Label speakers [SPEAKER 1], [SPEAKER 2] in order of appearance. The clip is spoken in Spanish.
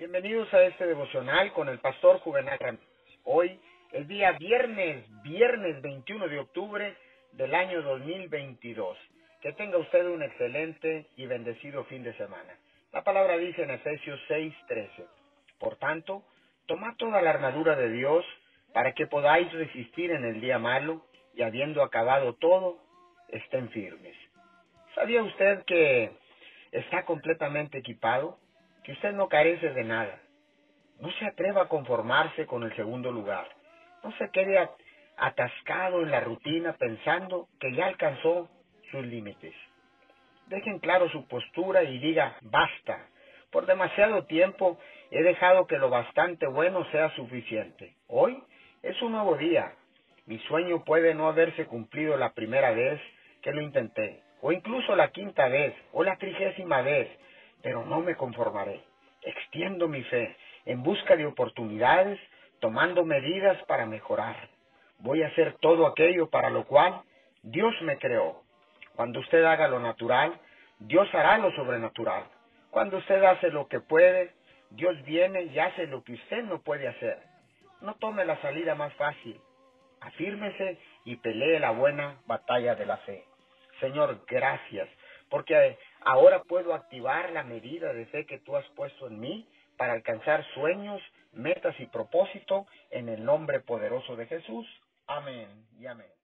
[SPEAKER 1] Bienvenidos a este devocional con el pastor Juvenal Ramírez. Hoy es día viernes, viernes 21 de octubre del año 2022. Que tenga usted un excelente y bendecido fin de semana. La palabra dice en Efesios 6:13. Por tanto, tomad toda la armadura de Dios para que podáis resistir en el día malo y habiendo acabado todo, estén firmes. ¿Sabía usted que está completamente equipado? Que usted no carece de nada. No se atreva a conformarse con el segundo lugar. No se quede atascado en la rutina pensando que ya alcanzó sus límites. Dejen claro su postura y diga basta. Por demasiado tiempo he dejado que lo bastante bueno sea suficiente. Hoy es un nuevo día. Mi sueño puede no haberse cumplido la primera vez que lo intenté, o incluso la quinta vez, o la trigésima vez, pero no me conformaré. Extiendo mi fe en busca de oportunidades, tomando medidas para mejorar. Voy a hacer todo aquello para lo cual Dios me creó. Cuando usted haga lo natural, Dios hará lo sobrenatural. Cuando usted hace lo que puede, Dios viene y hace lo que usted no puede hacer. No tome la salida más fácil. Afírmese y pelee la buena batalla de la fe. Señor, gracias, porque ahora puedo activar la medida de fe que tú has puesto en mí para alcanzar sueños, metas y propósito en el nombre poderoso de Jesús. Amén y amén.